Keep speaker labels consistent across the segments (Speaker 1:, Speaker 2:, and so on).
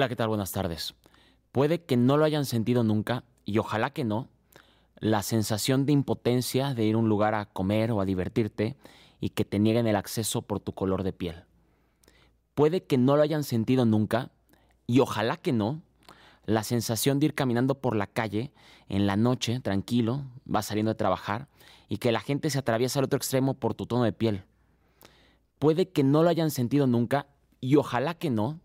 Speaker 1: Hola, ¿qué tal? Buenas tardes. Puede que no lo hayan sentido nunca, y ojalá que no, la sensación de impotencia de ir a un lugar a comer o a divertirte y que te nieguen el acceso por tu color de piel. Puede que no lo hayan sentido nunca, y ojalá que no, la sensación de ir caminando por la calle en la noche, tranquilo, vas saliendo de trabajar, y que la gente se atraviesa al otro extremo por tu tono de piel. Puede que no lo hayan sentido nunca, y ojalá que no,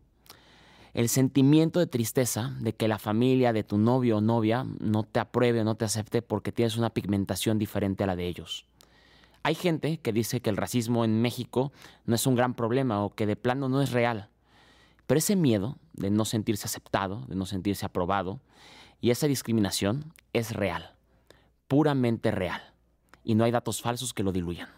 Speaker 1: el sentimiento de tristeza de que la familia de tu novio o novia no te apruebe o no te acepte porque tienes una pigmentación diferente a la de ellos. Hay gente que dice que el racismo en México no es un gran problema o que de plano no es real. Pero ese miedo de no sentirse aceptado, de no sentirse aprobado, y esa discriminación es real, puramente real. Y no hay datos falsos que lo diluyan.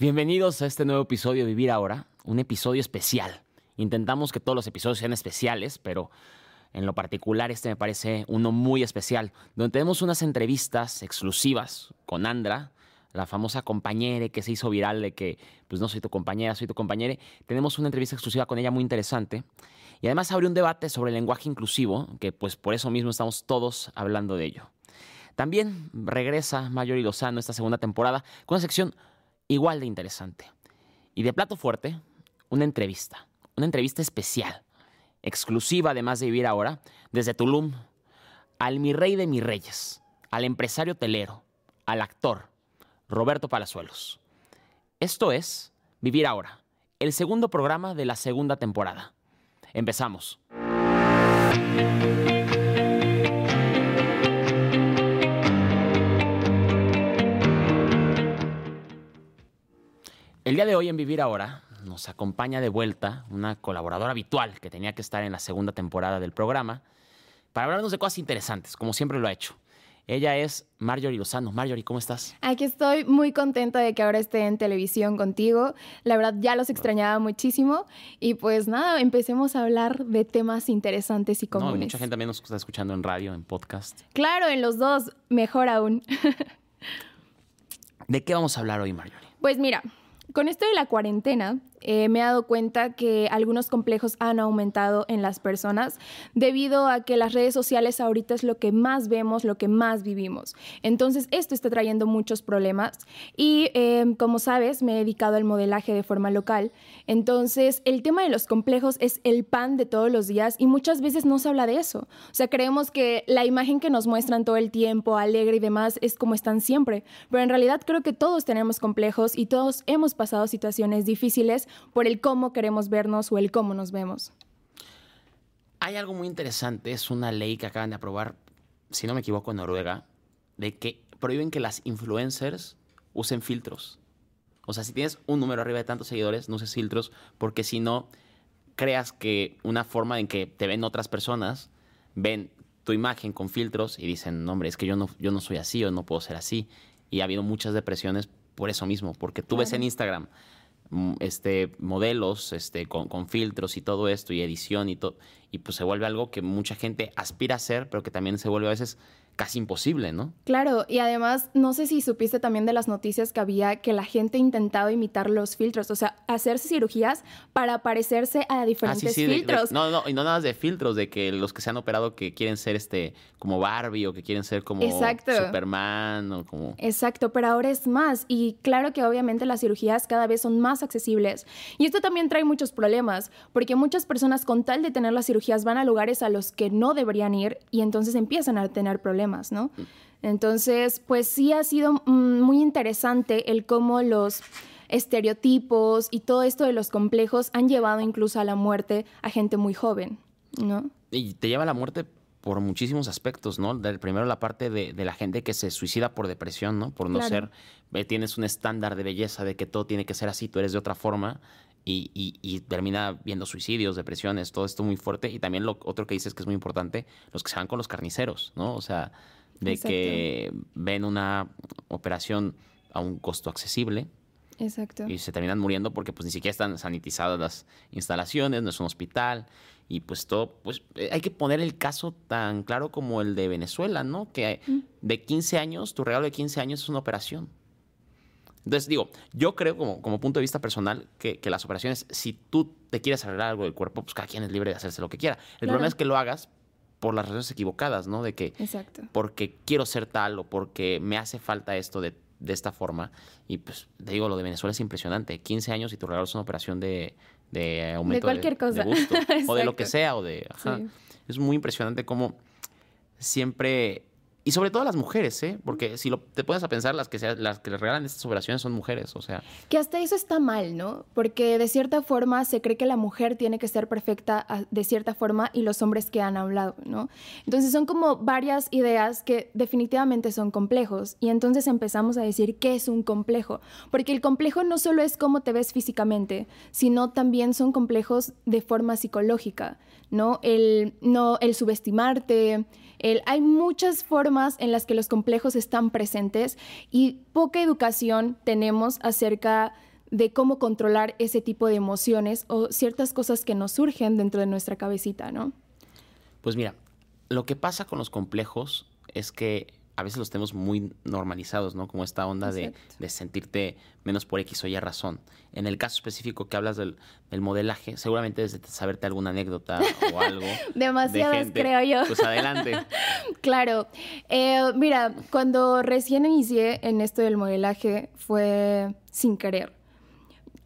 Speaker 1: Bienvenidos a este nuevo episodio de Vivir Ahora, un episodio especial. Intentamos que todos los episodios sean especiales, pero en lo particular este me parece uno muy especial, donde tenemos unas entrevistas exclusivas con Andra, la famosa compañera que se hizo viral de que, pues no soy tu compañera, soy tu compañera. Tenemos una entrevista exclusiva con ella muy interesante. Y además abre un debate sobre el lenguaje inclusivo, que pues por eso mismo estamos todos hablando de ello. También regresa Mayor y Lozano esta segunda temporada con una sección igual de interesante. Y de plato fuerte, una entrevista, una entrevista especial, exclusiva además de vivir ahora, desde Tulum, al mi rey de mis reyes, al empresario telero, al actor, Roberto Palazuelos. Esto es Vivir ahora, el segundo programa de la segunda temporada. Empezamos. Día de hoy en Vivir Ahora nos acompaña de vuelta una colaboradora habitual que tenía que estar en la segunda temporada del programa para hablarnos de cosas interesantes, como siempre lo ha hecho. Ella es Marjorie Lozano. Marjorie, ¿cómo estás?
Speaker 2: Aquí estoy muy contenta de que ahora esté en televisión contigo. La verdad ya los extrañaba muchísimo. Y pues nada, empecemos a hablar de temas interesantes y comunes.
Speaker 1: No, mucha gente también nos está escuchando en radio, en podcast.
Speaker 2: Claro, en los dos, mejor aún.
Speaker 1: ¿De qué vamos a hablar hoy, Marjorie?
Speaker 2: Pues mira, con esto de la cuarentena, eh, me he dado cuenta que algunos complejos han aumentado en las personas debido a que las redes sociales ahorita es lo que más vemos, lo que más vivimos. Entonces, esto está trayendo muchos problemas y em, como sabes, me he dedicado al modelaje de forma local. Entonces, el tema de los complejos es el pan de todos los días y muchas veces no se habla de eso. O sea, creemos que la imagen que nos muestran todo el tiempo, alegre y demás, es como están siempre. Pero en realidad creo que todos tenemos complejos y todos hemos pasado situaciones difíciles por el cómo queremos vernos o el cómo nos vemos.
Speaker 1: Hay algo muy interesante, es una ley que acaban de aprobar, si no me equivoco, en Noruega, de que prohíben que las influencers usen filtros. O sea, si tienes un número arriba de tantos seguidores, no uses filtros, porque si no, creas que una forma en que te ven otras personas, ven tu imagen con filtros y dicen, no, hombre, es que yo no, yo no soy así o no puedo ser así. Y ha habido muchas depresiones por eso mismo, porque tú ves en Instagram este, modelos este, con, con, filtros y todo esto y edición y todo. Y pues se vuelve algo que mucha gente aspira a hacer, pero que también se vuelve a veces casi imposible, ¿no?
Speaker 2: Claro, y además, no sé si supiste también de las noticias que había que la gente intentaba imitar los filtros, o sea, hacerse cirugías para parecerse a diferentes filtros.
Speaker 1: no, no, y no nada de filtros, de que los que se han operado que quieren ser este como Barbie o que quieren ser como Superman o como.
Speaker 2: Exacto, pero ahora es más. Y claro que obviamente las cirugías cada vez son más accesibles. Y esto también trae muchos problemas, porque muchas personas con tal de tener las cirugías van a lugares a los que no deberían ir y entonces empiezan a tener problemas. ¿No? Entonces, pues sí ha sido mm, muy interesante el cómo los estereotipos y todo esto de los complejos han llevado incluso a la muerte a gente muy joven, ¿no?
Speaker 1: Y te lleva a la muerte por muchísimos aspectos, ¿no? Del primero la parte de, la gente que se suicida por depresión, ¿no? Por no ser, eh, tienes un estándar de belleza de que todo tiene que ser así, tú eres de otra forma y, y, termina viendo suicidios, depresiones, todo esto muy fuerte. Y también lo otro que dices que es muy importante, los que se van con los carniceros, ¿no? O sea, de que ven una operación a un costo accesible
Speaker 2: Exacto.
Speaker 1: Y se terminan muriendo porque pues ni siquiera están sanitizadas las instalaciones, no es un hospital. Y pues todo, pues eh, hay que poner el caso tan claro como el de Venezuela, ¿no? Que
Speaker 2: Mm.
Speaker 1: de 15 años, tu regalo de 15 años es una operación. Entonces, digo, yo creo como, como punto de vista personal que, que las operaciones, si tú te quieres arreglar algo del cuerpo, pues cada quien es libre de hacerse lo que quiera. El
Speaker 2: Claro.
Speaker 1: problema es que lo hagas por las razones equivocadas, ¿no? De que
Speaker 2: Exacto.
Speaker 1: porque quiero ser tal o porque me hace falta esto de, de esta forma. Y pues te digo, lo de Venezuela es impresionante. 15 años y tu regalo es una operación de, de aumento
Speaker 2: cualquier cosa.
Speaker 1: gusto, o de lo que sea, o de... ajá.
Speaker 2: Sí.
Speaker 1: Es muy impresionante cómo siempre... Y sobre todo las mujeres, ¿eh? Porque si lo, te pones a pensar, las que, se- las que les regalan estas operaciones son mujeres, o sea...
Speaker 2: Que hasta eso está mal, ¿no? Porque de cierta forma se cree que la mujer tiene que ser perfecta a- de cierta forma y los hombres que han hablado, ¿no? Entonces son como varias ideas que definitivamente son complejos y entonces empezamos a decir qué es un complejo, porque el complejo no solo es cómo te ves físicamente, sino también son complejos de forma psicológica, ¿no? El, no, el subestimarte, el- hay muchas formas en las que los complejos están presentes y poca educación tenemos acerca de cómo controlar ese tipo de emociones o ciertas cosas que nos surgen dentro de nuestra cabecita, ¿no?
Speaker 1: Pues mira, lo que pasa con los complejos es que a veces los tenemos muy normalizados, ¿no? Como esta onda de, de sentirte menos por X o Y razón. En el caso específico que hablas del, del modelaje, seguramente desde saberte alguna anécdota o algo. de
Speaker 2: Demasiadas, creo yo.
Speaker 1: Pues adelante.
Speaker 2: Claro. Eh, mira, cuando recién inicié en esto del modelaje fue sin querer.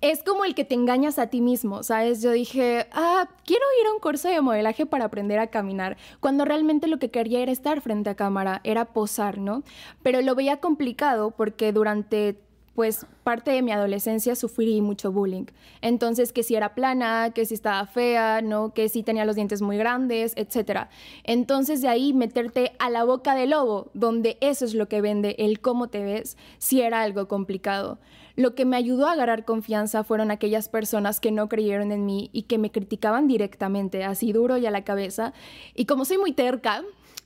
Speaker 2: Es como el que te engañas a ti mismo, ¿sabes? Yo dije, ah, quiero ir a un curso de modelaje para aprender a caminar, cuando realmente lo que quería era estar frente a cámara, era posar, ¿no? Pero lo veía complicado porque durante pues parte de mi adolescencia sufrí mucho bullying. Entonces, que si era plana, que si estaba fea, ¿no? Que si tenía los dientes muy grandes, etc. Entonces, de ahí meterte a la boca del lobo, donde eso es lo que vende, el cómo te ves, sí era algo complicado. Lo que me ayudó a agarrar confianza fueron aquellas personas que no creyeron en mí y que me criticaban directamente, así duro y a la cabeza. Y como soy muy terca,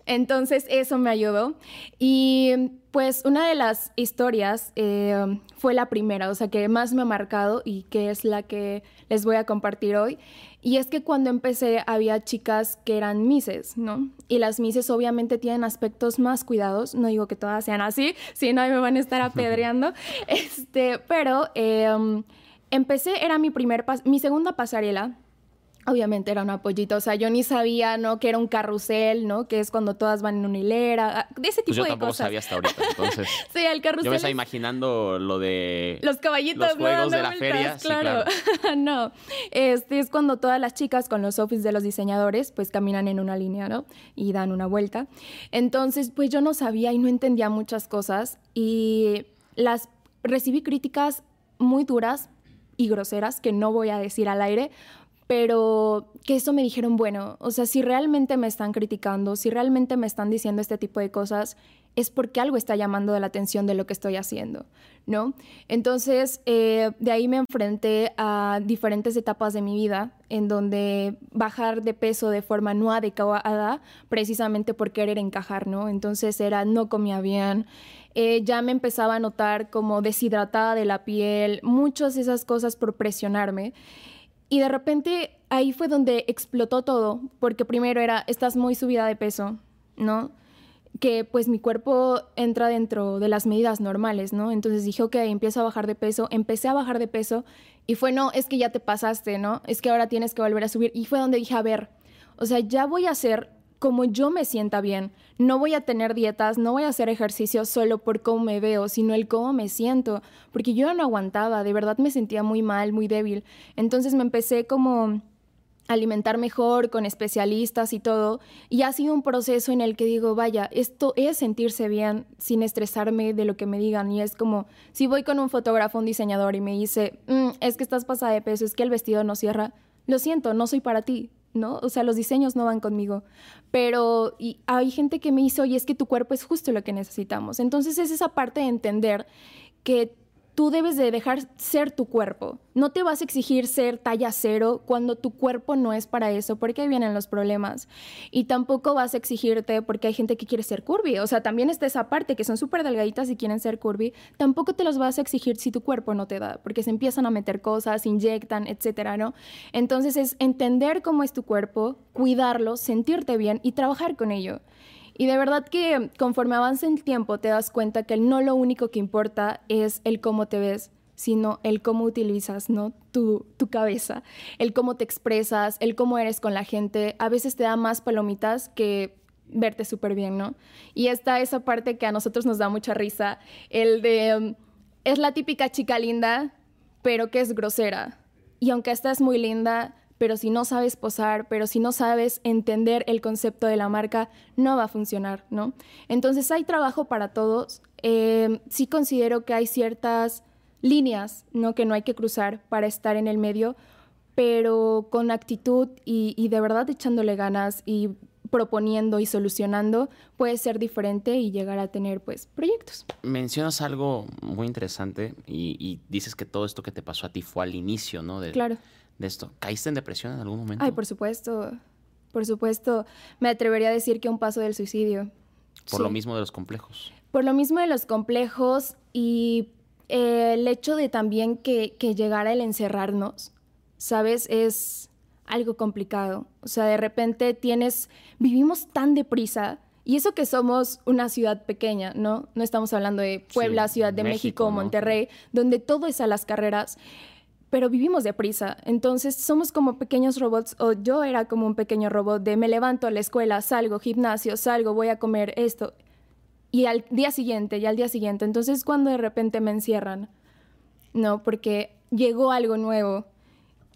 Speaker 2: entonces eso me ayudó. Y pues una de las historias eh, fue la primera, o sea, que más me ha marcado y que es la que les voy a compartir hoy. Y es que cuando empecé había chicas que eran mises, ¿no? Y las mises obviamente tienen aspectos más cuidados, no digo que todas sean así, si no me van a estar apedreando, este, pero eh, empecé, era mi, primer mi segunda pasarela, Obviamente era una pollita, o sea, yo ni sabía, ¿no? Que era un carrusel, ¿no? Que es cuando todas van en una hilera, ah, de ese tipo
Speaker 1: Pues yo
Speaker 2: de
Speaker 1: tampoco
Speaker 2: cosas.
Speaker 1: sabía hasta ahorita, entonces...
Speaker 2: Sí, el carrusel.
Speaker 1: Yo me estaba
Speaker 2: es-
Speaker 1: imaginando lo de...
Speaker 2: los caballitos
Speaker 1: Los juegos de la
Speaker 2: vueltas,
Speaker 1: feria, sí,
Speaker 2: claro. no, este es cuando todas las chicas con los outfits de los diseñadores pues caminan en una línea, ¿no? Y dan una vuelta. Entonces, pues yo no sabía y no entendía muchas cosas y las recibí críticas muy duras y groseras que no voy a decir al aire, pero que eso me dijeron, bueno, o sea, si realmente me están criticando, si realmente me están diciendo este tipo de cosas, es porque algo está llamando la atención de lo que estoy haciendo, ¿no? Entonces, eh, de ahí me enfrenté a diferentes etapas de mi vida en donde bajar de peso de forma no adecuada, precisamente por querer encajar, ¿no? Entonces era, no comía bien, eh, ya me empezaba a notar como deshidratada de la piel, muchas de esas cosas por presionarme. Y de repente ahí fue donde explotó todo, porque primero era, estás muy subida de peso, ¿no? Que pues mi cuerpo entra dentro de las medidas normales, ¿no? Entonces dije, ok, empiezo a bajar de peso, empecé a bajar de peso y fue, no, es que ya te pasaste, ¿no? Es que ahora tienes que volver a subir. Y fue donde dije, a ver, o sea, ya voy a hacer como yo me sienta bien. No voy a tener dietas, no voy a hacer ejercicio solo por cómo me veo, sino el cómo me siento, porque yo no aguantaba, de verdad me sentía muy mal, muy débil. Entonces me empecé como a alimentar mejor con especialistas y todo, y ha sido un proceso en el que digo, vaya, esto es sentirse bien sin estresarme de lo que me digan, y es como, si voy con un fotógrafo, un diseñador y me dice, "Mm, es que estás pasada de peso, es que el vestido no cierra, lo siento, no soy para ti, ¿no? O sea, los diseños no van conmigo. Pero hay gente que me dice, oye, es que tu cuerpo es justo lo que necesitamos. Entonces es esa parte de entender que tú debes de dejar ser tu cuerpo. No te vas a exigir ser talla cero cuando tu cuerpo no es para eso, porque ahí vienen los problemas. Y tampoco vas a exigirte porque hay gente que quiere ser curvy. O sea, también está esa parte que son súper delgaditas y quieren ser curvy. Tampoco te los vas a exigir si tu cuerpo no te da, porque se empiezan a meter cosas, inyectan, etcétera, ¿no? Entonces es entender cómo es tu cuerpo, cuidarlo, sentirte bien y trabajar con ello. Y de verdad que conforme avanza el tiempo te das cuenta que no lo único que importa es el cómo te ves, sino el cómo utilizas ¿no? tu, tu cabeza, el cómo te expresas, el cómo eres con la gente. A veces te da más palomitas que verte súper bien, ¿no? Y está esa parte que a nosotros nos da mucha risa, el de, um, es la típica chica linda, pero que es grosera. Y aunque esta es muy linda, pero si no sabes posar, pero si no sabes entender el concepto de la marca, no va a funcionar, ¿no? Entonces hay trabajo para todos. Eh, sí considero que hay ciertas líneas, ¿no? Que no hay que cruzar para estar en el medio, pero con actitud y, y de verdad echándole ganas y proponiendo y solucionando puede ser diferente y llegar a tener pues proyectos.
Speaker 1: Mencionas algo muy interesante y, y, dices que todo esto que te pasó a ti fue al inicio, ¿no? De,
Speaker 2: claro
Speaker 1: de esto. ¿Caíste en depresión en algún momento?
Speaker 2: Ay, por supuesto. Por supuesto. Me atrevería a decir que un paso del suicidio.
Speaker 1: Por lo mismo de los complejos.
Speaker 2: Por lo mismo de los complejos y eh, el hecho de también que, que llegara el encerrarnos, ¿sabes? Es algo complicado. O sea, de repente tienes, vivimos tan deprisa. Y eso que somos una ciudad pequeña, ¿no? No estamos hablando de Puebla, Ciudad de México, México Monterrey, donde todo es a las carreras pero vivimos deprisa. Entonces somos como pequeños robots, o yo era como un pequeño robot de me levanto a la escuela, salgo, gimnasio, salgo, voy a comer esto. Y al día siguiente, y al día siguiente. Entonces cuando de repente me encierran, no, porque llegó algo nuevo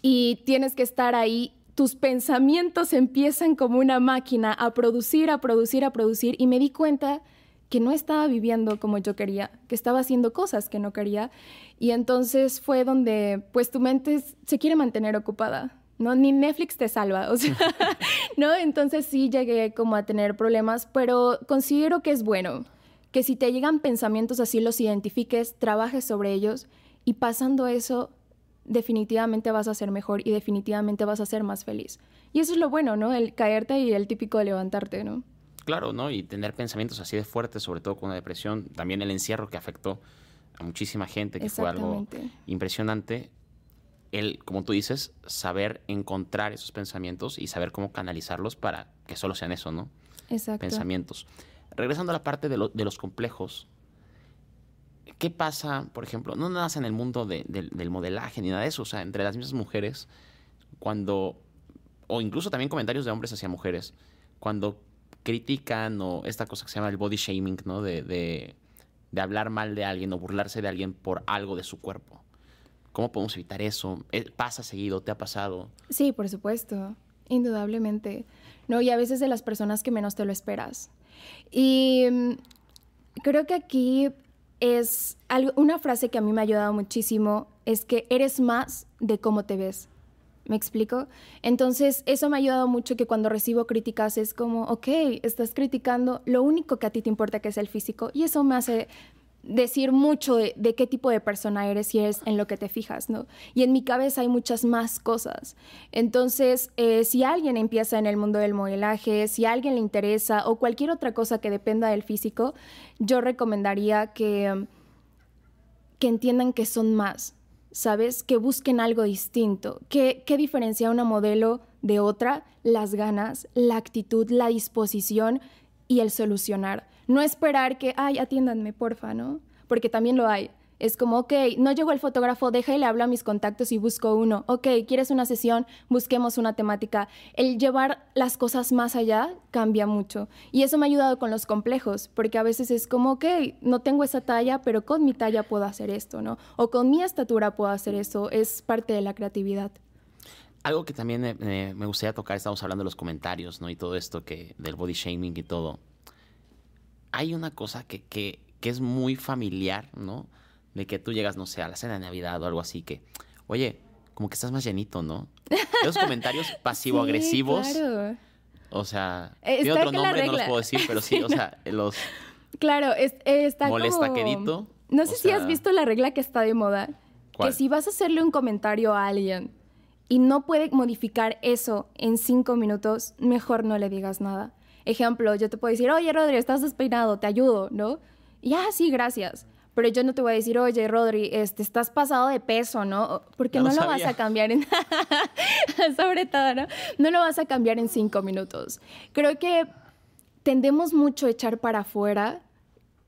Speaker 2: y tienes que estar ahí. Tus pensamientos empiezan como una máquina a producir, a producir, a producir. Y me di cuenta que no estaba viviendo como yo quería, que estaba haciendo cosas que no quería. Y entonces fue donde, pues tu mente se quiere mantener ocupada, ¿no? Ni Netflix te salva, o sea, ¿no? Entonces sí llegué como a tener problemas, pero considero que es bueno que si te llegan pensamientos así los identifiques, trabajes sobre ellos y pasando eso definitivamente vas a ser mejor y definitivamente vas a ser más feliz. Y eso es lo bueno, ¿no? El caerte y el típico de levantarte, ¿no?
Speaker 1: Claro, ¿no? Y tener pensamientos así de fuertes, sobre todo con la depresión, también el encierro que afectó a muchísima gente, que fue algo impresionante. El, como tú dices, saber encontrar esos pensamientos y saber cómo canalizarlos para que solo sean eso, ¿no?
Speaker 2: Exacto.
Speaker 1: Pensamientos. Regresando a la parte de, los complejos, ¿qué pasa, por ejemplo, no nada más en el mundo del modelaje ni nada de eso, o sea, entre las mismas mujeres, cuando, o incluso también comentarios de hombres hacia mujeres, cuando critican o esta cosa que se llama el body shaming, ¿no? De, de, hablar mal de alguien o burlarse de alguien por algo de su cuerpo. ¿Cómo podemos evitar eso? Eh, ¿Pasa seguido? ¿Te ha pasado?
Speaker 2: Sí, por supuesto. Indudablemente. No, y a veces de las personas que menos te lo esperas. Y mm, creo que aquí es algo, una frase que a mí me ha ayudado muchísimo, es que eres más de cómo te ves. ¿Me explico? Entonces, eso me ha ayudado mucho que cuando recibo críticas es como, ok, estás criticando lo único que a ti te importa que es el físico y eso me hace decir mucho de, qué tipo de persona eres y es en lo que te fijas, ¿no? Y en mi cabeza hay muchas más cosas. Entonces, eh, si alguien empieza en el mundo del modelaje, si a alguien le interesa o cualquier otra cosa que dependa del físico, yo recomendaría que, que entiendan que son más, ¿sabes? Que busquen algo distinto. ¿Qué, ¿Qué diferencia una modelo de otra? Las ganas, la actitud, la disposición y el solucionar. No esperar que, ay, atiéndanme, porfa, ¿no? Porque también lo hay. Es como, ok, no llegó el fotógrafo, deja y le hablo a mis contactos y busco uno. Ok, ¿quieres una sesión? Busquemos una temática. El llevar las cosas más allá cambia mucho. Y eso me ha ayudado con los complejos, porque a veces es como, ok, no tengo esa talla, pero con mi talla puedo hacer esto, ¿no? O con mi estatura puedo hacer eso. Es parte de la creatividad.
Speaker 1: Algo que también me gustaría tocar, estamos hablando de los comentarios, ¿no? Y todo esto que del body shaming y todo. Hay una cosa que, que, que es muy familiar, ¿no? De que tú llegas, no sé, a la cena de Navidad o algo así, que, oye, como que estás más llenito, ¿no? Esos comentarios pasivo-agresivos. claro. O sea, eh, tiene otro nombre, no los puedo decir, pero sí, o sea, los...
Speaker 2: Claro, es, está
Speaker 1: Molesta quedito.
Speaker 2: No sé si has visto la regla que está de moda. Que si vas a hacerle un comentario a alguien y no puede modificar eso en cinco minutos, mejor no le digas nada. Ejemplo, yo te puedo decir, oye, Rodri, estás despeinado, te ayudo, ¿no? Y ah, sí, gracias. Pero yo no te voy a decir, oye, Rodri, este, estás pasado de peso, ¿no? Porque no lo, vas a cambiar en... Sobre todo, ¿no? No lo vas a cambiar en cinco minutos. Creo que tendemos mucho a echar para afuera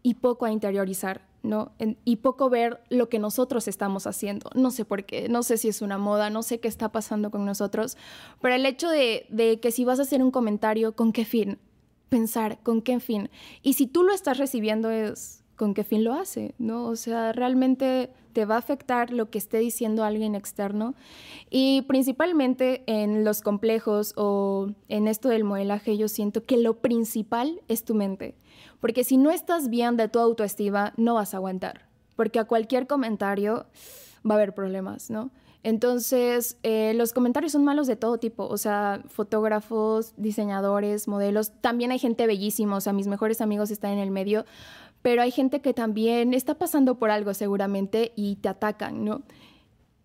Speaker 2: y poco a interiorizar, ¿no? y poco ver lo que nosotros estamos haciendo. No sé por qué, no sé si es una moda, no sé qué está pasando con nosotros, pero el hecho de, de que si vas a hacer un comentario, ¿con qué fin? Pensar, ¿con qué fin? Y si tú lo estás recibiendo es con qué fin lo hace, ¿no? O sea, realmente te va a afectar lo que esté diciendo alguien externo. Y principalmente en los complejos o en esto del modelaje, yo siento que lo principal es tu mente. Porque si no estás bien de tu autoestima, no vas a aguantar. Porque a cualquier comentario va a haber problemas, ¿no? Entonces, eh, los comentarios son malos de todo tipo, o sea, fotógrafos, diseñadores, modelos, también hay gente bellísima, o sea, mis mejores amigos están en el medio, pero hay gente que también está pasando por algo seguramente y te atacan, ¿no?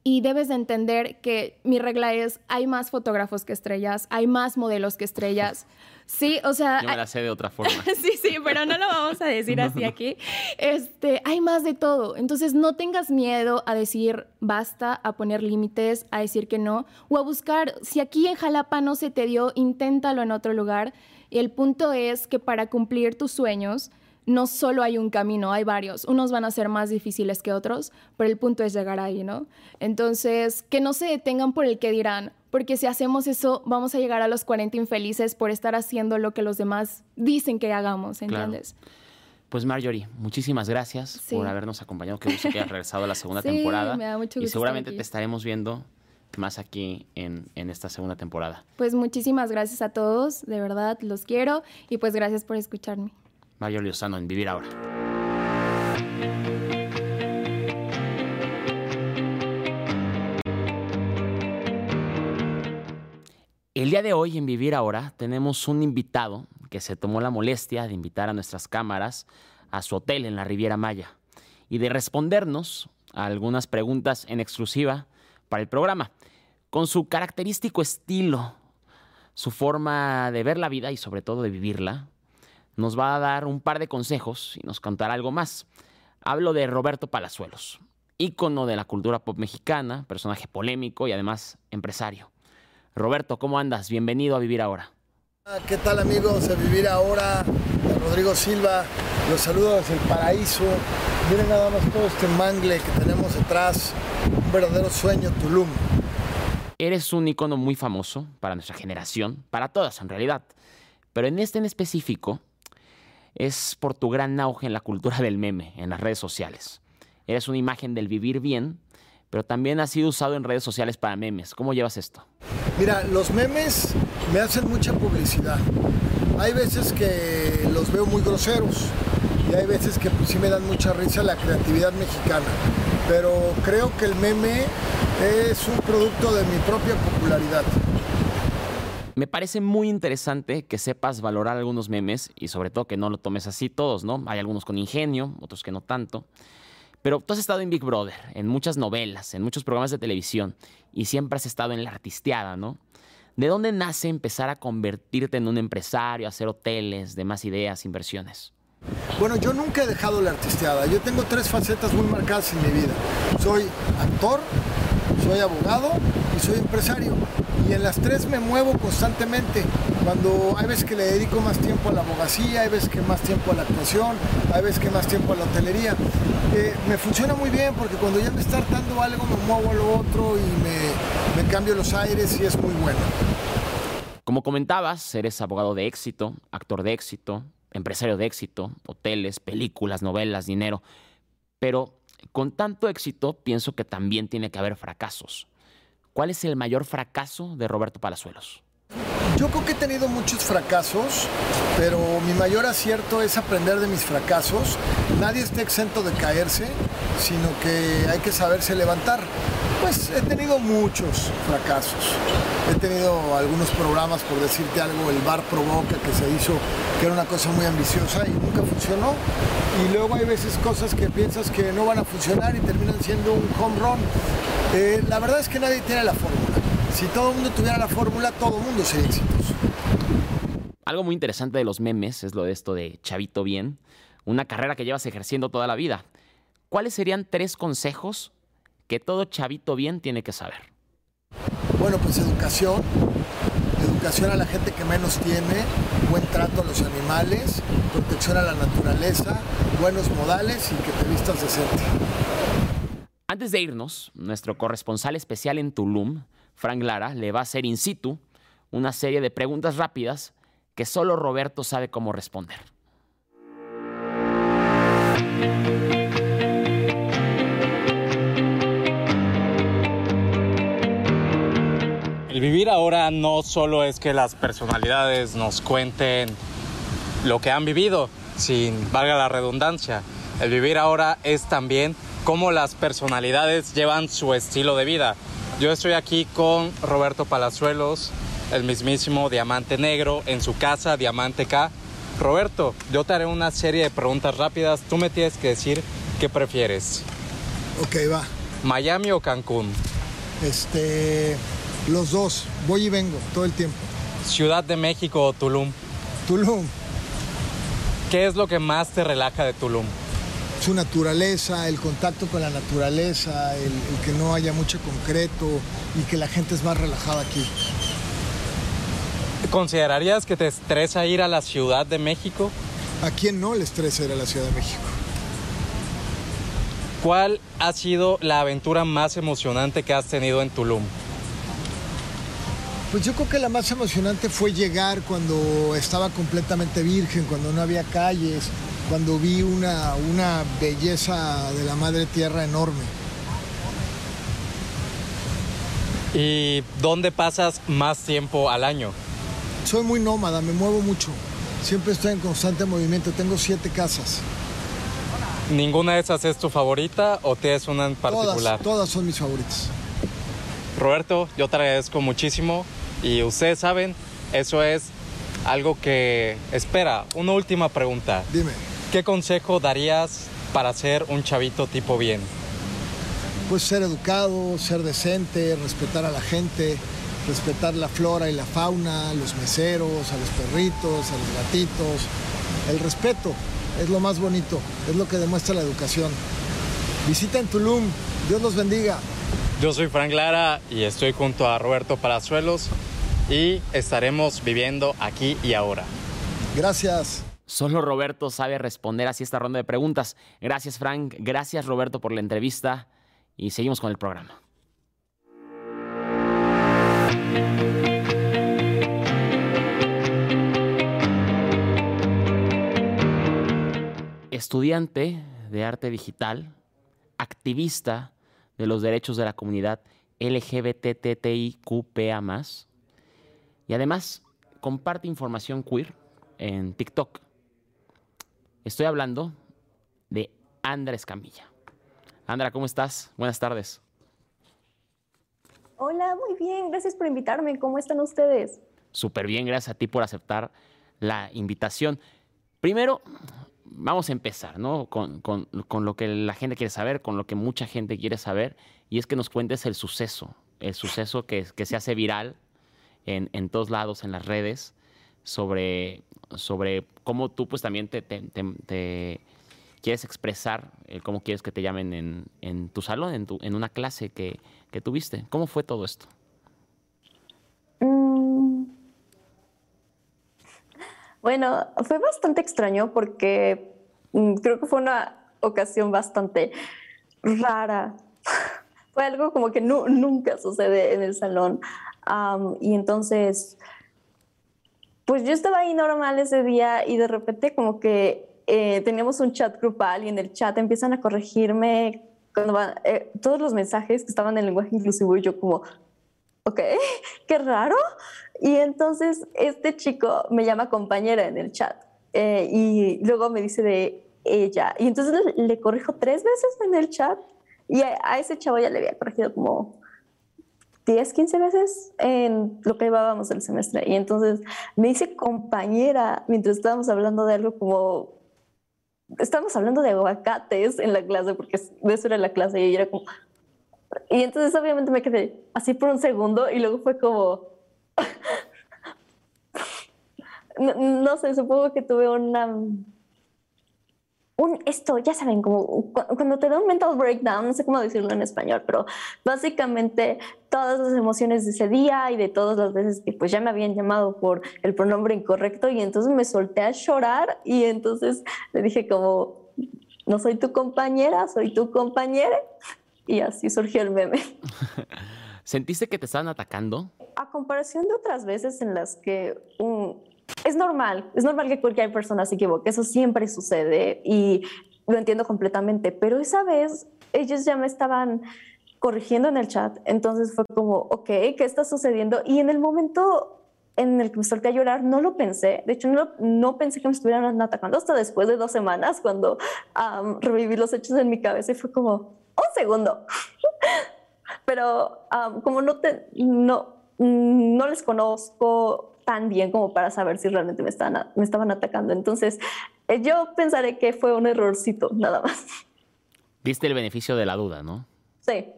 Speaker 2: Y debes de entender que mi regla es, hay más fotógrafos que estrellas, hay más modelos que estrellas. Sí, o sea...
Speaker 1: Yo me la sé de otra forma.
Speaker 2: sí, sí, pero no lo vamos a decir así aquí. Este, hay más de todo. Entonces no tengas miedo a decir basta, a poner límites, a decir que no, o a buscar, si aquí en Jalapa no se te dio, inténtalo en otro lugar. Y el punto es que para cumplir tus sueños, no solo hay un camino, hay varios. Unos van a ser más difíciles que otros, pero el punto es llegar ahí, ¿no? Entonces, que no se detengan por el que dirán, porque si hacemos eso, vamos a llegar a los 40 infelices por estar haciendo lo que los demás dicen que hagamos, ¿entiendes?
Speaker 1: Pues Marjorie, muchísimas gracias por habernos acompañado. Qué gusto que hayas regresado a la segunda sí, temporada.
Speaker 2: Me da mucho gusto
Speaker 1: y seguramente te estaremos viendo más aquí en, en, esta segunda temporada.
Speaker 2: Pues muchísimas gracias a todos, de verdad los quiero y pues gracias por escucharme.
Speaker 1: Mario Lozano en Vivir Ahora. El día de hoy en Vivir Ahora tenemos un invitado que se tomó la molestia de invitar a nuestras cámaras a su hotel en la Riviera Maya y de respondernos a algunas preguntas en exclusiva para el programa. Con su característico estilo, su forma de ver la vida y sobre todo de vivirla, nos va a dar un par de consejos y nos contará algo más. Hablo de Roberto Palazuelos, ícono de la cultura pop mexicana, personaje polémico y además empresario. Roberto, ¿cómo andas? Bienvenido a Vivir Ahora.
Speaker 3: Ah, ¿Qué tal amigos de Vivir Ahora? Rodrigo Silva, los saludo desde el paraíso. Miren nada más todo este mangle que tenemos detrás, un verdadero sueño Tulum.
Speaker 1: Eres un ícono muy famoso para nuestra generación, para todas en realidad. Pero en este en específico, es por tu gran auge en la cultura del meme, en las redes sociales. Eres una imagen del vivir bien, pero también has sido usado en redes sociales para memes. ¿Cómo llevas esto?
Speaker 3: Mira, los memes me hacen mucha publicidad. Hay veces que los veo muy groseros y hay veces que pues, sí me dan mucha risa la creatividad mexicana. Pero creo que el meme es un producto de mi propia popularidad.
Speaker 1: Me parece muy interesante que sepas valorar algunos memes y sobre todo que no lo tomes así todos, ¿no? Hay algunos con ingenio, otros que no tanto. Pero tú has estado en Big Brother, en muchas novelas, en muchos programas de televisión y siempre has estado en la artisteada, ¿no? ¿De dónde nace empezar a convertirte en un empresario, hacer hoteles, demás ideas, inversiones?
Speaker 3: Bueno, yo nunca he dejado la artisteada. Yo tengo tres facetas muy marcadas en mi vida. Soy actor, soy abogado y soy empresario. Y en las tres me muevo constantemente. Cuando hay veces que le dedico más tiempo a la abogacía, hay veces que más tiempo a la actuación, hay veces que más tiempo a la hotelería. Eh, me funciona muy bien porque cuando ya me está hartando algo me muevo a lo otro y me, me cambio los aires y es muy bueno.
Speaker 1: Como comentabas, eres abogado de éxito, actor de éxito, empresario de éxito, hoteles, películas, novelas, dinero. Pero con tanto éxito, pienso que también tiene que haber fracasos. ¿Cuál es el mayor fracaso de Roberto Palazuelos?
Speaker 3: Yo creo que he tenido muchos fracasos, pero mi mayor acierto es aprender de mis fracasos. Nadie está exento de caerse, sino que hay que saberse levantar. Pues he tenido muchos fracasos. He tenido algunos programas, por decirte algo, el Bar Provoca que se hizo, que era una cosa muy ambiciosa y nunca funcionó. Y luego hay veces cosas que piensas que no van a funcionar y terminan siendo un home run. Eh, la verdad es que nadie tiene la fórmula. Si todo el mundo tuviera la fórmula, todo el mundo sería exitoso.
Speaker 1: Algo muy interesante de los memes es lo de esto de Chavito Bien, una carrera que llevas ejerciendo toda la vida. ¿Cuáles serían tres consejos que todo chavito bien tiene que saber?
Speaker 3: Bueno, pues educación, educación a la gente que menos tiene, buen trato a los animales, protección a la naturaleza, buenos modales y que te vistas decente.
Speaker 1: Antes de irnos, nuestro corresponsal especial en Tulum, Frank Lara, le va a hacer in situ una serie de preguntas rápidas que solo Roberto sabe cómo responder.
Speaker 4: El vivir ahora no solo es que las personalidades nos cuenten lo que han vivido, sin valga la redundancia. El vivir ahora es también cómo las personalidades llevan su estilo de vida. Yo estoy aquí con Roberto Palazuelos, el mismísimo Diamante Negro, en su casa Diamante K. Roberto, yo te haré una serie de preguntas rápidas. Tú me tienes que decir qué prefieres.
Speaker 3: Ok, va.
Speaker 4: ¿Miami o Cancún?
Speaker 3: Este, los dos, voy y vengo todo el tiempo.
Speaker 4: ¿Ciudad de México o Tulum?
Speaker 3: Tulum,
Speaker 4: ¿Qué es lo que más te relaja de Tulum?
Speaker 3: su naturaleza, el contacto con la naturaleza, el, el que no haya mucho concreto y que la gente es más relajada aquí.
Speaker 4: ¿Considerarías que te estresa ir a la Ciudad de México?
Speaker 3: ¿A quién no le estresa ir a la Ciudad de México?
Speaker 4: ¿Cuál ha sido la aventura más emocionante que has tenido en Tulum?
Speaker 3: Pues yo creo que la más emocionante fue llegar cuando estaba completamente virgen, cuando no había calles, cuando vi una, una belleza de la madre tierra enorme.
Speaker 4: ¿Y dónde pasas más tiempo al año?
Speaker 3: Soy muy nómada, me muevo mucho. Siempre estoy en constante movimiento. Tengo siete casas.
Speaker 4: ¿Ninguna de esas es tu favorita o tienes una en particular?
Speaker 3: Todas, todas son mis favoritas.
Speaker 4: Roberto, yo te agradezco muchísimo y ustedes saben, eso es algo que espera. Una última pregunta.
Speaker 3: Dime,
Speaker 4: ¿Qué consejo darías para ser un chavito tipo bien?
Speaker 3: pues ser educado, ser decente, respetar a la gente, respetar la flora y la fauna, a los meseros, a los perritos, a los gatitos. El respeto es lo más bonito, es lo que demuestra la educación. Visita en Tulum, Dios los bendiga.
Speaker 4: Yo soy Frank Lara y estoy junto a Roberto Palazuelos y estaremos viviendo aquí y ahora.
Speaker 3: Gracias.
Speaker 1: Solo Roberto sabe responder así esta ronda de preguntas. Gracias Frank, gracias Roberto por la entrevista y seguimos con el programa. Estudiante de arte digital, activista de los derechos de la comunidad LGBTTIQPA+, y además comparte información queer en TikTok. Estoy hablando de Andra Escamilla. Andra, ¿cómo estás? Buenas tardes.
Speaker 5: Hola, muy bien, gracias por invitarme. ¿Cómo están ustedes?
Speaker 1: Súper bien, gracias a ti por aceptar la invitación. Primero, vamos a empezar, ¿no? Con, con- con lo que la gente quiere saber, con lo que mucha gente quiere saber, y es que nos cuentes el suceso, el suceso que, se hace viral en, en todos lados, en las redes, sobre, sobre cómo tú pues también te, te- quieres expresar, cómo quieres que te llamen en, en tu salón, en, tu, en una clase que, que tuviste. ¿Cómo fue todo esto?
Speaker 5: Bueno, fue bastante extraño porque mm, creo que fue una ocasión bastante rara. Fue algo como que nu- nunca sucede en el salón. Y entonces, pues yo estaba ahí normal ese día y de repente como que eh, teníamos un chat grupal y en el chat empiezan a corregirme cuando van, eh, todos los mensajes que estaban en lenguaje inclusivo y yo como, ok, qué raro. Y entonces este chico me llama compañera en el chat eh, y luego me dice de ella. Y entonces le, le corrijo tres veces en el chat Y a, ese chavo ya le había corregido como 10, 15 veces en lo que llevábamos del semestre. Y entonces me hice compañera mientras estábamos hablando de algo como... Estábamos hablando de aguacates en la clase, porque de eso era la clase, y era como... Y entonces obviamente me quedé así por un segundo y luego fue como... no, no sé, supongo que tuve una un esto, ya saben, como cuando te da un mental breakdown, no sé cómo decirlo en español, pero básicamente todas las emociones de ese día y de todas las veces que pues ya me habían llamado por el pronombre incorrecto y entonces me solté a llorar y entonces le dije como, no soy tu compañera, soy tu compañera y así surgió el meme.
Speaker 1: ¿Sentiste que te estaban atacando?
Speaker 5: A comparación de otras veces en las que un, es normal, es normal que cualquier persona se equivoque, eso siempre sucede y lo entiendo completamente, pero esa vez ellos ya me estaban corrigiendo en el chat, entonces fue como, ok, ¿qué está sucediendo? Y en el momento en el que me solté a llorar, no lo pensé, de hecho no, no pensé que me estuvieran atacando hasta después de dos semanas cuando reviví los hechos en mi cabeza y fue como, un segundo, pero como no, te, no, no les conozco, tan bien como para saber si realmente me estaban, me estaban atacando. Entonces, eh, yo pensaré que fue un errorcito, nada más.
Speaker 1: Diste el beneficio de la duda, ¿no?
Speaker 5: Sí.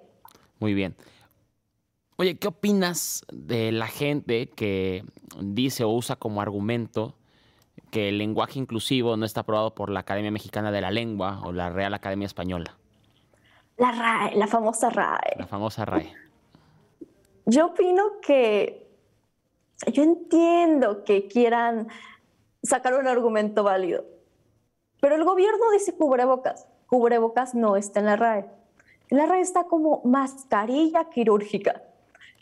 Speaker 1: Muy bien. Oye, ¿qué opinas de la gente que dice o usa como argumento que el lenguaje inclusivo no está aprobado por la Academia Mexicana de la Lengua o la Real Academia Española?
Speaker 5: La RAE, la famosa RAE.
Speaker 1: La famosa RAE.
Speaker 5: Yo opino que yo entiendo que quieran sacar un argumento válido, pero el gobierno dice cubrebocas. Cubrebocas no está en la RAE. En la RAE está como mascarilla quirúrgica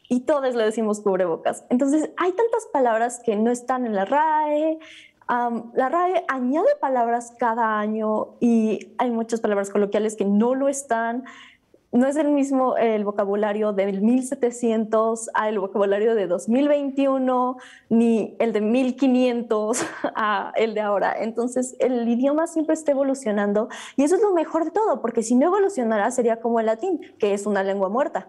Speaker 5: y todos le decimos cubrebocas. Entonces, hay tantas palabras que no están en la RAE. La RAE añade palabras cada año y hay muchas palabras coloquiales que no lo están no es el mismo el vocabulario del 1700 al vocabulario de 2021, ni el de 1500 a el de ahora. Entonces, el idioma siempre está evolucionando y eso es lo mejor de todo, porque si no evolucionara sería como el latín, que es una lengua muerta.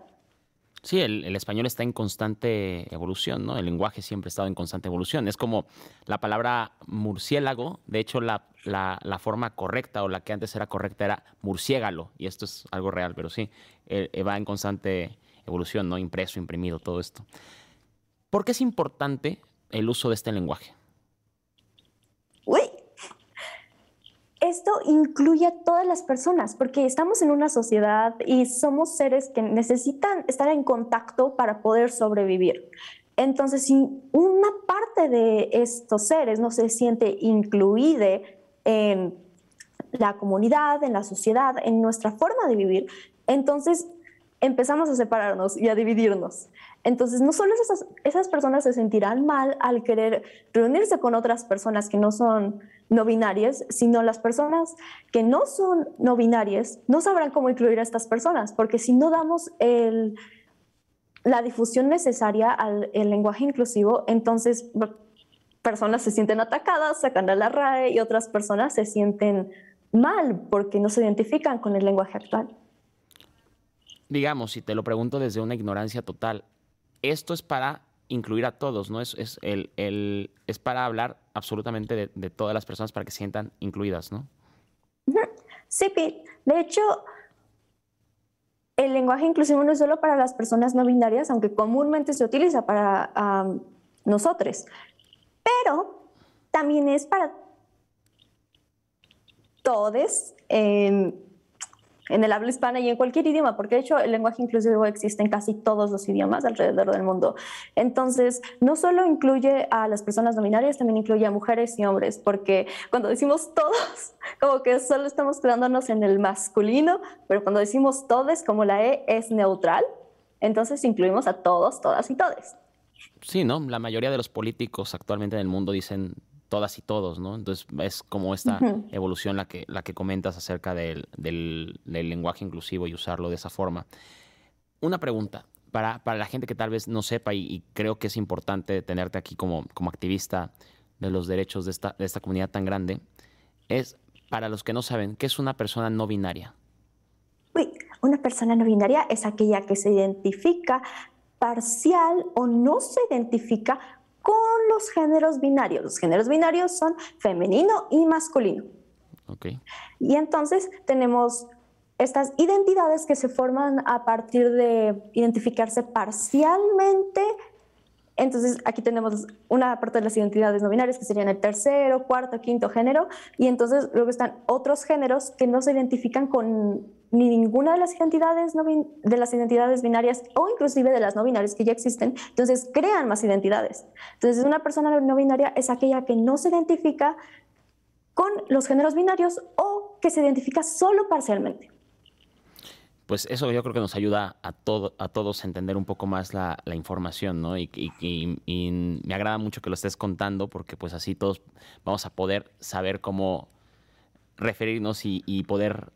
Speaker 1: Sí, el, español está en constante evolución, ¿no? El lenguaje siempre ha estado en constante evolución. Es como la palabra murciélago, de hecho la, la, forma correcta o la que antes era correcta era murciégalo, y esto es algo real, pero sí, eh, eh, va en constante evolución, ¿no? Impreso, imprimido, todo esto. ¿Por qué es importante el uso de este lenguaje?
Speaker 5: Uy, esto incluye a todas las personas, porque estamos en una sociedad y somos seres que necesitan estar en contacto para poder sobrevivir. Entonces, si una parte de estos seres no se siente incluida en la comunidad, en la sociedad, en nuestra forma de vivir, entonces empezamos a separarnos y a dividirnos. Entonces, no solo esas, esas personas se sentirán mal al querer reunirse con otras personas que no son no binarias, sino las personas que no son no binarias no sabrán cómo incluir a estas personas, porque si no damos el, la difusión necesaria al lenguaje inclusivo, entonces personas se sienten atacadas, sacan a la RAE y otras personas se sienten mal porque no se identifican con el lenguaje actual.
Speaker 1: Digamos, si te lo pregunto desde una ignorancia total, esto es para incluir a todos, ¿no? Es, es, el, el, es para hablar absolutamente de, todas las personas para que se sientan incluidas, ¿no?
Speaker 5: Sí, de hecho, el lenguaje inclusivo no es solo para las personas no binarias, aunque comúnmente se utiliza para nosotros, pero también es para todos. Eh, en el habla hispana y en cualquier idioma, porque de hecho el lenguaje inclusivo existe en casi todos los idiomas alrededor del mundo. Entonces, no solo incluye a las personas nominarias, también incluye a mujeres y hombres, porque cuando decimos todos, como que solo estamos quedándonos en el masculino, pero cuando decimos todos, como la E es neutral, entonces incluimos a todos, todas y todes.
Speaker 1: Sí, ¿no? La mayoría de los políticos actualmente en el mundo dicen todas y todos, ¿no? Entonces es como esta evolución la que, la que comentas acerca del, del, lenguaje inclusivo y usarlo de esa forma. Una pregunta para, para la gente que tal vez no sepa y, creo que es importante tenerte aquí como, como activista de los derechos de esta, de esta comunidad tan grande, es para los que no saben, ¿qué es una persona no binaria?
Speaker 5: Uy, Una persona no binaria es aquella que se identifica parcial o no se identifica con los géneros binarios. Los géneros binarios son femenino y masculino.
Speaker 1: Okay.
Speaker 5: Y entonces tenemos estas identidades que se forman a partir de identificarse parcialmente entonces, aquí tenemos una parte de las identidades no binarias que serían el tercero, cuarto, quinto género, y entonces luego están otros géneros que no se identifican con ni ninguna de las identidades de las identidades binarias o inclusive de las no binarias que ya existen, entonces crean más identidades. Entonces, una persona no binaria es aquella que no se identifica con los géneros binarios o que se identifica solo parcialmente
Speaker 1: pues eso yo creo que nos ayuda a, todo, a todos a entender un poco más la, información, ¿no? Y, me agrada mucho que lo estés contando porque pues así todos vamos a poder saber cómo referirnos y, poder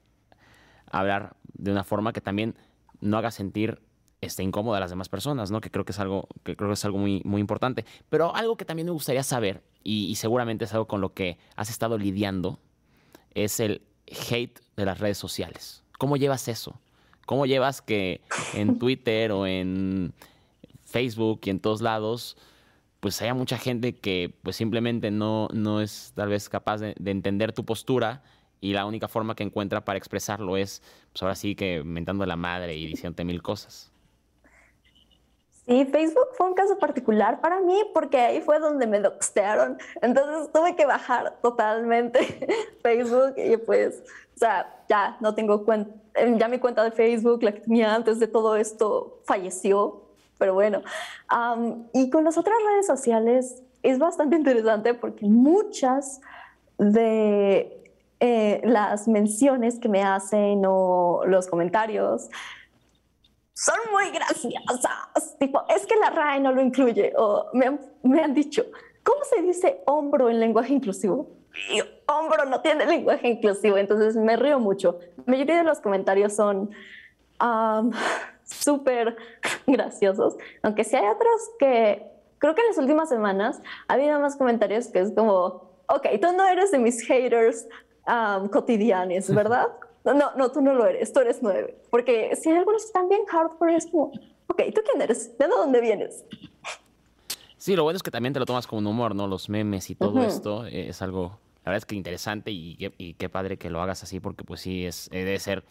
Speaker 1: hablar de una forma que también no haga sentir este, incómoda a las demás personas, ¿no? Que creo que es algo, que creo que es algo muy, muy importante. Pero algo que también me gustaría saber, y, y seguramente es algo con lo que has estado lidiando, es el hate de las redes sociales. ¿Cómo llevas eso? ¿Cómo llevas que en Twitter o en Facebook y en todos lados, pues haya mucha gente que pues simplemente no, no es tal vez capaz de, entender tu postura y la única forma que encuentra para expresarlo es, pues ahora sí que mentando a la madre y diciéndote mil cosas?
Speaker 5: Sí, Facebook fue un caso particular para mí porque ahí fue donde me doxtearon. Entonces tuve que bajar totalmente Facebook y pues, o sea, ya no tengo cuenta ya mi cuenta de Facebook, la que tenía antes de todo esto, falleció, pero bueno. y con las otras redes sociales es bastante interesante porque muchas de eh, las menciones que me hacen o los comentarios son muy graciosas. Tipo, es que la RAE no lo incluye. O me han, me han dicho, ¿cómo se dice hombro en lenguaje inclusivo? y hombro no tiene lenguaje inclusivo, entonces me río mucho. La mayoría de los comentarios son súper graciosos, aunque sí hay otros que creo que en las últimas semanas ha habido más comentarios que es como, ok, tú no eres de mis haters cotidianos, ¿verdad? No, no, tú no lo eres, tú eres nueve. Porque si hay algunos que están bien hardcore, es como, ok, ¿tú quién eres? ¿De dónde vienes?
Speaker 1: Sí, lo bueno es que también te lo tomas como un humor, ¿no? Los memes y todo esto eh, es algo, la verdad es que interesante y, qué padre que lo hagas así porque pues sí, es, eh, debe ser,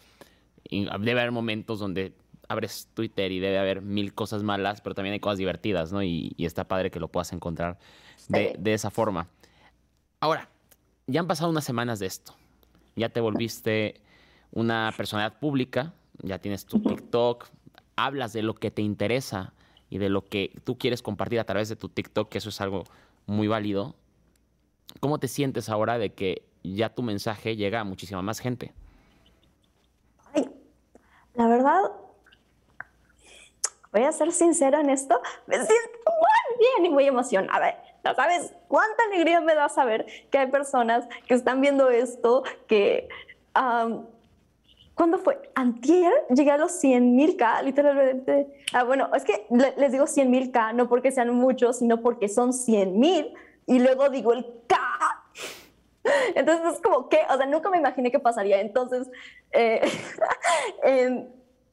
Speaker 1: debe haber momentos donde abres Twitter y debe haber mil cosas malas, pero también hay cosas divertidas, ¿no? Y, está padre que lo puedas encontrar de, de esa forma. Ahora, ya han pasado unas semanas de esto. Ya te volviste una personalidad pública, ya tienes tu TikTok, hablas de lo que te interesa y de lo que tú quieres compartir a través de tu TikTok, que eso es algo muy válido. ¿Cómo te sientes ahora de que ya tu mensaje llega a muchísima más gente?
Speaker 5: Ay, la verdad, voy a ser sincera en esto, me siento muy bien y muy emocionada. ¿No sabes cuánta alegría me da saber que hay personas que están viendo esto, que ¿Cuándo fue? Antier llegué a los 100 mil K, literalmente. Ah, bueno, es que les digo 100 mil K, no porque sean muchos, sino porque son 100 mil y luego digo el K. Entonces es como que, o sea, nunca me imaginé que pasaría. Entonces, eh,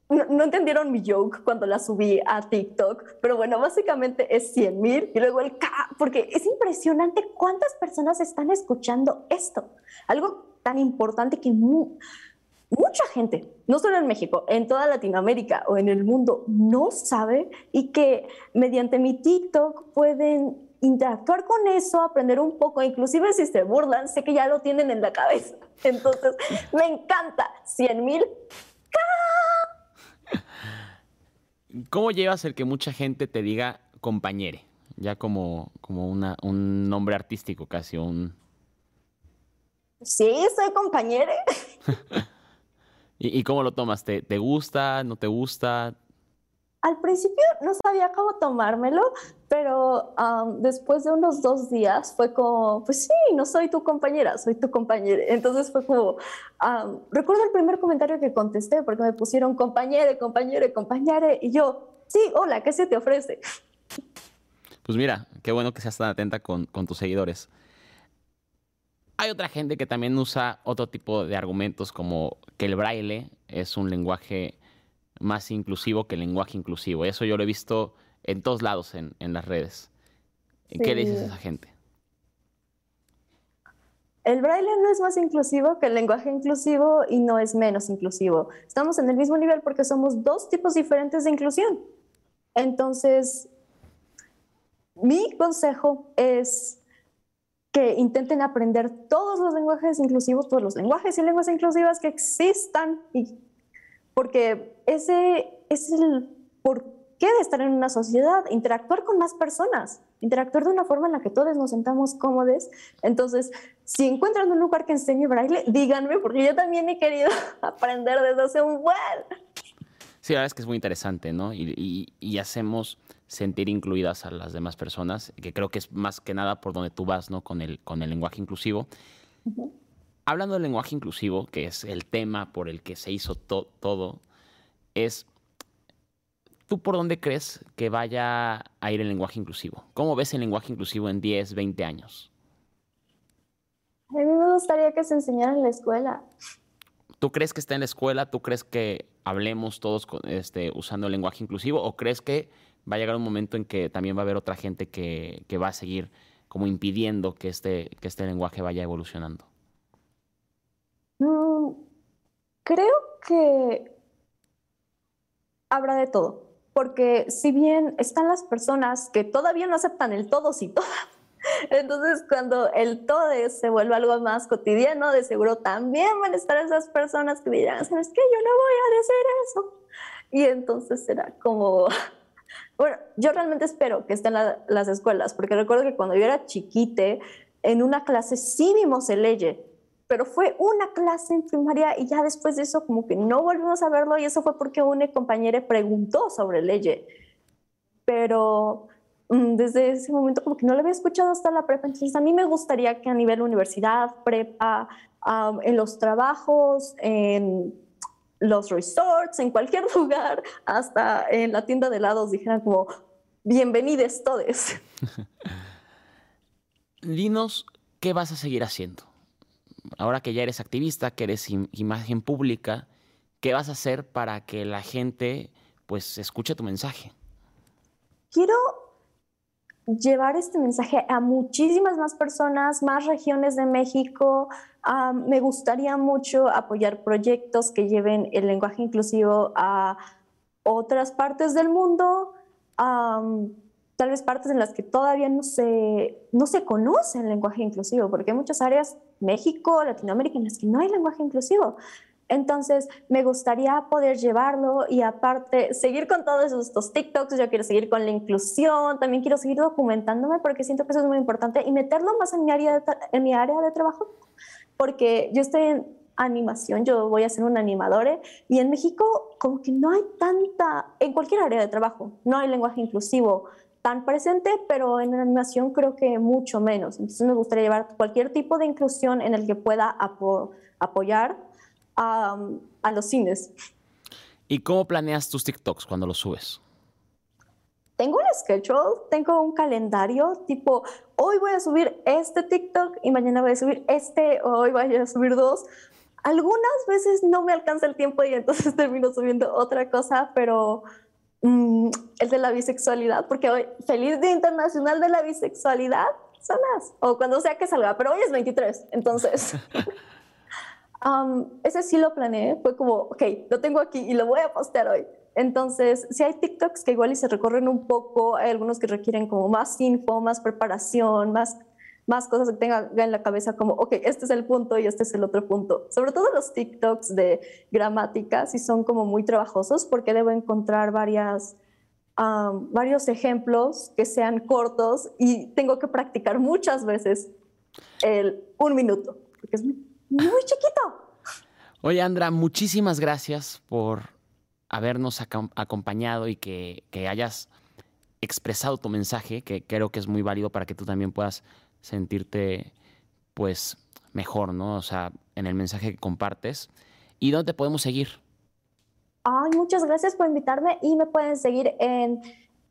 Speaker 5: no, entendieron mi joke cuando la subí a TikTok, pero bueno, básicamente es 100 mil y luego el K, porque es impresionante cuántas personas están escuchando esto. Algo tan importante que mucha gente, no solo en México, en toda Latinoamérica o en el mundo, no sabe y que mediante mi TikTok pueden interactuar con eso, aprender un poco, inclusive si se burlan, sé que ya lo tienen en la cabeza. Entonces, me encanta. 100 mil.
Speaker 1: ¿Cómo llevas el que mucha gente te diga compañere? Ya como, como una, un nombre artístico casi, un...
Speaker 5: Sí, soy compañere.
Speaker 1: ¿Y, cómo lo tomas? ¿Te, ¿Te, gusta? ¿No te gusta?
Speaker 5: Al principio no sabía cómo tomármelo, pero después de unos dos días fue como, pues sí, no soy tu compañera, soy tu compañera. Entonces fue como, recuerdo el primer comentario que contesté porque me pusieron compañere, compañere, compañere, y yo, sí, hola, ¿qué se te ofrece?
Speaker 1: Pues mira, qué bueno que seas tan atenta con, con tus seguidores. Hay otra gente que también usa otro tipo de argumentos como que el braille es un lenguaje más inclusivo que el lenguaje inclusivo. Eso yo lo he visto en todos lados en, las redes. ¿Qué le dices a esa gente?
Speaker 5: El braille no es más inclusivo que el lenguaje inclusivo y no es menos inclusivo. Estamos en el mismo nivel porque somos dos tipos diferentes de inclusión. Entonces, mi consejo es que intenten aprender todos los lenguajes inclusivos, todos los lenguajes y lenguas inclusivas que existan, y, porque ese es el porqué de estar en una sociedad, interactuar con más personas, interactuar de una forma en la que todos nos sentamos cómodos. Entonces, si encuentran un lugar que enseñe braille, díganme, porque yo también he querido aprender desde hace un buen.
Speaker 1: Sí, la verdad es que es muy interesante, ¿no? Y, y hacemos sentir incluidas a las demás personas, que creo que es más que nada por donde tú vas, ¿no? Con el, con el lenguaje inclusivo. Hablando del lenguaje inclusivo, que es el tema por el que se hizo todo, es, ¿tú por dónde crees que vaya a ir el lenguaje inclusivo? ¿Cómo ves el lenguaje inclusivo en 10, 20 años?
Speaker 5: A mí me gustaría que se enseñara en la escuela.
Speaker 1: ¿Tú crees que está en la escuela? ¿Tú crees que hablemos todos este, usando el lenguaje inclusivo? ¿O crees que va a llegar un momento en que también va a haber otra gente que, va a seguir como impidiendo que este, que este lenguaje vaya evolucionando?
Speaker 5: Mm, creo que habrá de todo, porque si bien están las personas que todavía no aceptan el todos y todas, entonces cuando el todo se vuelve algo más cotidiano, de seguro también van a estar esas personas que dirán, ¿sabes qué? Yo no voy a decir eso. Y entonces será como bueno, yo realmente espero que estén las escuelas, porque recuerdo que cuando yo era chiquite, en una clase sí vimos el leye, pero fue una clase en primaria y ya después de eso como que no volvimos a verlo y eso fue porque una compañera preguntó sobre leye. Pero mm, desde ese momento como que no lo había escuchado hasta la prepa, entonces a mí me gustaría que a nivel universidad, prepa, en los trabajos, en los resorts, en cualquier lugar, hasta en la tienda de helados dijeran como, bienvenidos todos.
Speaker 1: Dinos, ¿qué vas a seguir haciendo? Ahora que ya eres activista, que eres imagen pública, ¿qué vas a hacer para que la gente pues escuche tu mensaje?
Speaker 5: Quiero llevar este mensaje a muchísimas más personas, más regiones de México. me gustaría mucho apoyar proyectos que lleven el lenguaje inclusivo a otras partes del mundo, tal vez partes en las que todavía no se, no se conoce el lenguaje inclusivo, porque hay muchas áreas, México, Latinoamérica, en las que no hay lenguaje inclusivo. Entonces, me gustaría poder llevarlo y aparte seguir con todos estos TikToks, yo quiero seguir con la inclusión, también quiero seguir documentándome porque siento que eso es muy importante y meterlo más en mi área de, en mi área de trabajo, porque yo estoy en animación, yo voy a ser un animador y en México como que no hay tanta, en cualquier área de trabajo, no hay lenguaje inclusivo tan presente, pero en animación creo que mucho menos. Entonces me gustaría llevar cualquier tipo de inclusión en el que pueda apoyar a, los cines.
Speaker 1: ¿Y cómo planeas tus TikToks cuando los subes?
Speaker 5: Tengo un schedule, tengo un calendario, tipo, hoy voy a subir este TikTok y mañana voy a subir este, o hoy voy a subir dos. Algunas veces no me alcanza el tiempo y entonces termino subiendo otra cosa, pero mm, el de la bisexualidad, porque hoy, feliz Día Internacional de la Bisexualidad, sanas, o cuando sea que salga, pero hoy es 23, entonces ese sí lo planeé, fue como, ok, lo tengo aquí y lo voy a postear hoy. Entonces, si hay TikToks que igual y se recorren un poco, hay algunos que requieren como más info, más preparación, más, más cosas que tenga en la cabeza como, ok, este es el punto y este es el otro punto. Sobre todo los TikToks de gramática, si son como muy trabajosos porque debo encontrar varias, varios ejemplos que sean cortos y tengo que practicar muchas veces el un minuto, porque es muy chiquito.
Speaker 1: Oye, Andra, muchísimas gracias por habernos acompañado y que, hayas expresado tu mensaje, que creo que es muy válido para que tú también puedas sentirte, pues, mejor, ¿no? O sea, en el mensaje que compartes. ¿Y dónde te podemos seguir?
Speaker 5: Ay, muchas gracias por invitarme y me pueden seguir en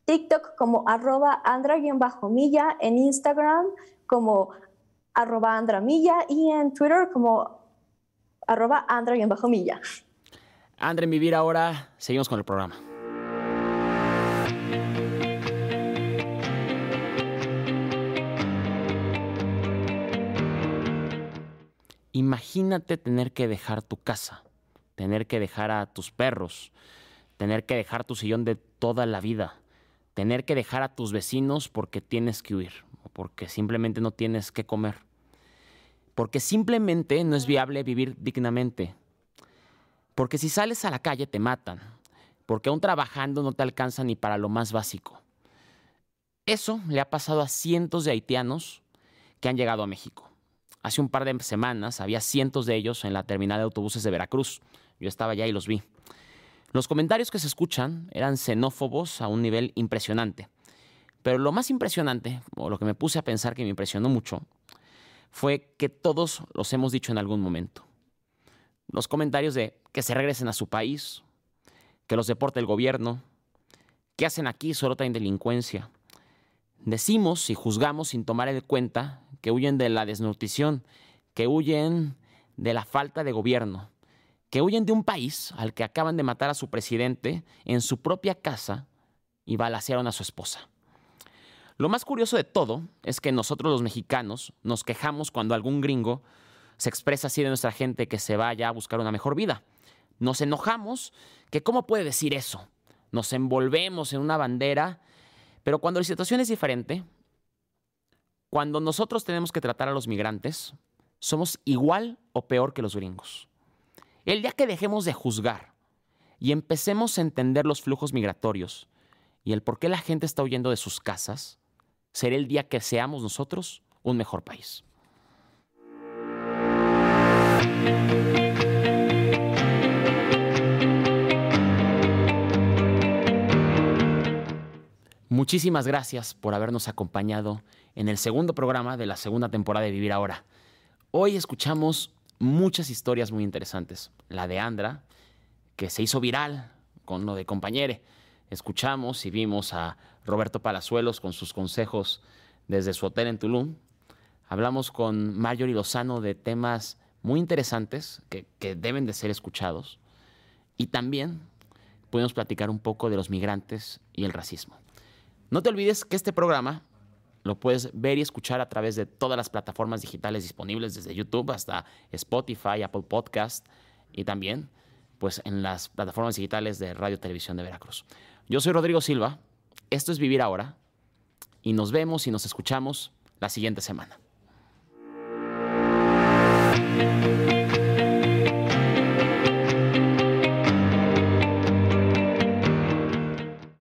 Speaker 5: TikTok como arroba andra-milla, en Instagram como arroba andramilla y en Twitter como arroba andra-milla.
Speaker 1: Andre, en Vivir Ahora, seguimos con el programa. Imagínate tener que dejar tu casa, tener que dejar a tus perros, tener que dejar tu sillón de toda la vida, tener que dejar a tus vecinos porque tienes que huir o porque simplemente no tienes que comer. Porque simplemente no es viable vivir dignamente. Porque si sales a la calle te matan. Porque aún trabajando no te alcanza ni para lo más básico. Eso le ha pasado a cientos de haitianos que han llegado a México. Hace un par de semanas había cientos de ellos en la terminal de autobuses de Veracruz. Yo estaba allá y los vi. Los comentarios que se escuchan eran xenófobos a un nivel impresionante. Pero lo más impresionante, o lo que me puse a pensar que me impresionó mucho, fue que todos los hemos dicho en algún momento. Los comentarios de que se regresen a su país, que los deporte el gobierno, que hacen aquí solo traen delincuencia. Decimos y juzgamos sin tomar en cuenta que huyen de la desnutrición, que huyen de la falta de gobierno, que huyen de un país al que acaban de matar a su presidente en su propia casa y balacearon a su esposa. Lo más curioso de todo es que nosotros los mexicanos nos quejamos cuando algún gringo se expresa así de nuestra gente que se vaya a buscar una mejor vida. Nos enojamos que cómo puede decir eso. Nos envolvemos en una bandera, pero cuando la situación es diferente, cuando nosotros tenemos que tratar a los migrantes, somos igual o peor que los gringos. El día que dejemos de juzgar y empecemos a entender los flujos migratorios y el por qué la gente está huyendo de sus casas, será el día que seamos nosotros un mejor país. Muchísimas gracias por habernos acompañado en el segundo programa de la segunda temporada de Vivir Ahora. Hoy escuchamos muchas historias muy interesantes. La de Andra, que se hizo viral con lo de compañere. Escuchamos y vimos a Roberto Palazuelos con sus consejos desde su hotel en Tulum. Hablamos con Marjorie Lozano de temas muy interesantes que, deben de ser escuchados. Y también pudimos platicar un poco de los migrantes y el racismo. No te olvides que este programa lo puedes ver y escuchar a través de todas las plataformas digitales disponibles, desde YouTube hasta Spotify, Apple Podcast y también pues, en las plataformas digitales de Radio Televisión de Veracruz. Yo soy Rodrigo Silva, esto es Vivir Ahora y nos vemos y nos escuchamos la siguiente semana.